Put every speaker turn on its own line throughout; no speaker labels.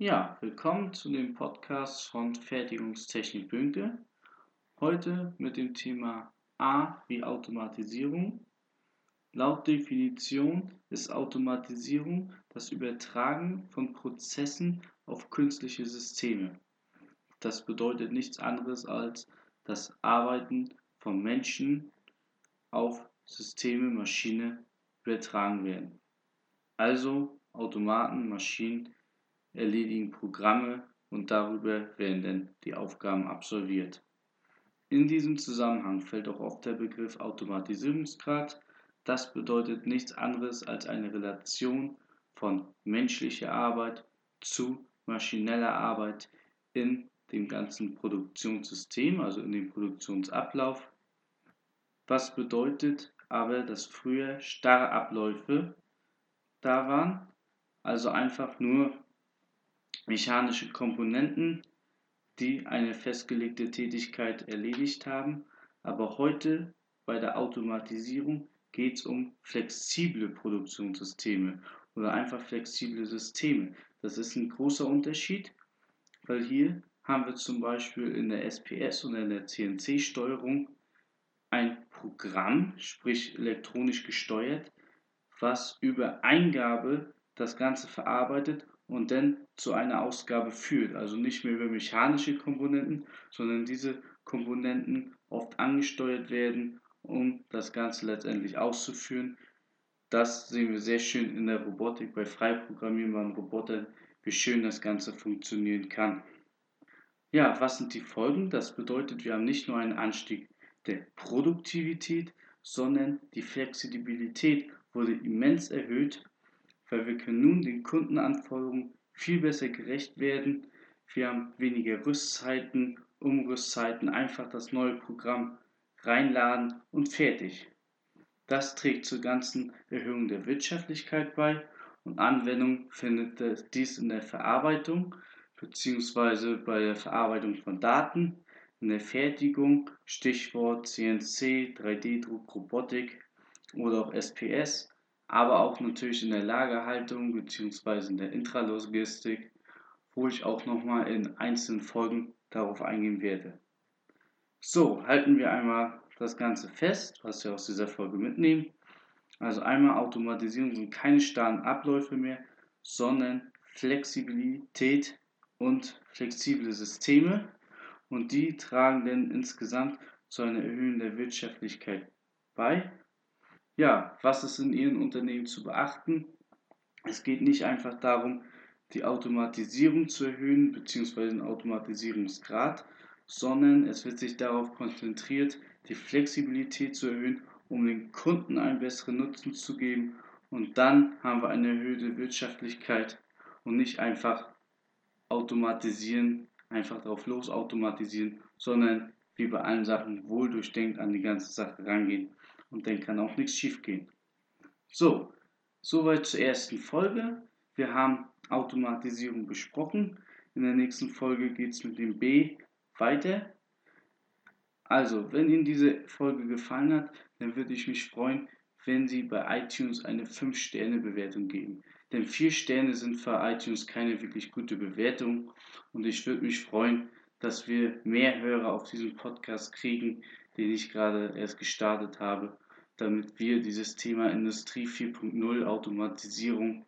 Ja, willkommen zu dem Podcast von Fertigungstechnik Bünke. Heute mit dem Thema A wie Automatisierung. Laut Definition ist Automatisierung das Übertragen von Prozessen auf künstliche Systeme. Das bedeutet nichts anderes als das Arbeiten von Menschen auf Systeme, Maschine übertragen werden. Also Automaten, Maschinen erledigen Programme und darüber werden dann die Aufgaben absolviert. In diesem Zusammenhang fällt auch oft der Begriff Automatisierungsgrad. Das bedeutet nichts anderes als eine Relation von menschlicher Arbeit zu maschineller Arbeit in dem ganzen Produktionssystem, also in dem Produktionsablauf. Was bedeutet aber, dass früher starre Abläufe da waren, also einfach nur mechanische Komponenten, die eine festgelegte Tätigkeit erledigt haben. Aber heute bei der Automatisierung geht es um flexible Produktionssysteme oder einfach flexible Systeme. Das ist ein großer Unterschied, weil hier haben wir zum Beispiel in der SPS oder in der CNC-Steuerung ein Programm, sprich elektronisch gesteuert, was über Eingabe das Ganze verarbeitet und dann zu einer Ausgabe führt. Also nicht mehr über mechanische Komponenten, sondern diese Komponenten oft angesteuert werden, um das Ganze letztendlich auszuführen. Das sehen wir sehr schön in der Robotik bei frei programmierbaren Robotern, wie schön das Ganze funktionieren kann. Ja, was sind die Folgen? Das bedeutet, wir haben nicht nur einen Anstieg der Produktivität, sondern die Flexibilität wurde immens erhöht weil wir können nun den Kundenanforderungen viel besser gerecht werden. Wir haben weniger Rüstzeiten, Umrüstzeiten, einfach das neue Programm reinladen und fertig. Das trägt zur ganzen Erhöhung der Wirtschaftlichkeit bei und Anwendung findet dies in der Verarbeitung bzw. bei der Verarbeitung von Daten, in der Fertigung, Stichwort CNC, 3D-Druck, Robotik oder auch SPS aber auch natürlich in der Lagerhaltung bzw. in der Intralogistik, wo ich auch nochmal in einzelnen Folgen darauf eingehen werde. So, halten wir einmal das Ganze fest, was wir aus dieser Folge mitnehmen. Also einmal Automatisierung sind keine starren Abläufe mehr, sondern Flexibilität und flexible Systeme und die tragen dann insgesamt zu einer Erhöhung der Wirtschaftlichkeit bei ja, was ist in Ihren Unternehmen zu beachten? Es geht nicht einfach darum, die Automatisierung zu erhöhen bzw. den Automatisierungsgrad, sondern es wird sich darauf konzentriert, die Flexibilität zu erhöhen, um den Kunden einen besseren Nutzen zu geben. Und dann haben wir eine erhöhte Wirtschaftlichkeit und nicht einfach automatisieren, einfach drauf los automatisieren, sondern wie bei allen Sachen wohl durchdenkt an die ganze Sache rangehen und dann kann auch nichts schief gehen. So, soweit zur ersten Folge. Wir haben Automatisierung besprochen. In der nächsten Folge geht es mit dem B weiter. Also, wenn Ihnen diese Folge gefallen hat, dann würde ich mich freuen, wenn Sie bei iTunes eine 5-Sterne-Bewertung geben. Denn 4 Sterne sind für iTunes keine wirklich gute Bewertung. Und ich würde mich freuen, dass wir mehr Hörer auf diesen Podcast kriegen, den ich gerade erst gestartet habe, damit wir dieses Thema Industrie 4.0 Automatisierung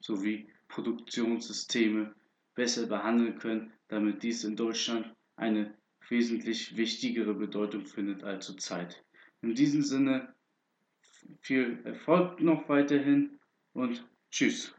sowie Produktionssysteme besser behandeln können, damit dies in Deutschland eine wesentlich wichtigere Bedeutung findet als zurzeit. In diesem Sinne viel Erfolg noch weiterhin und tschüss.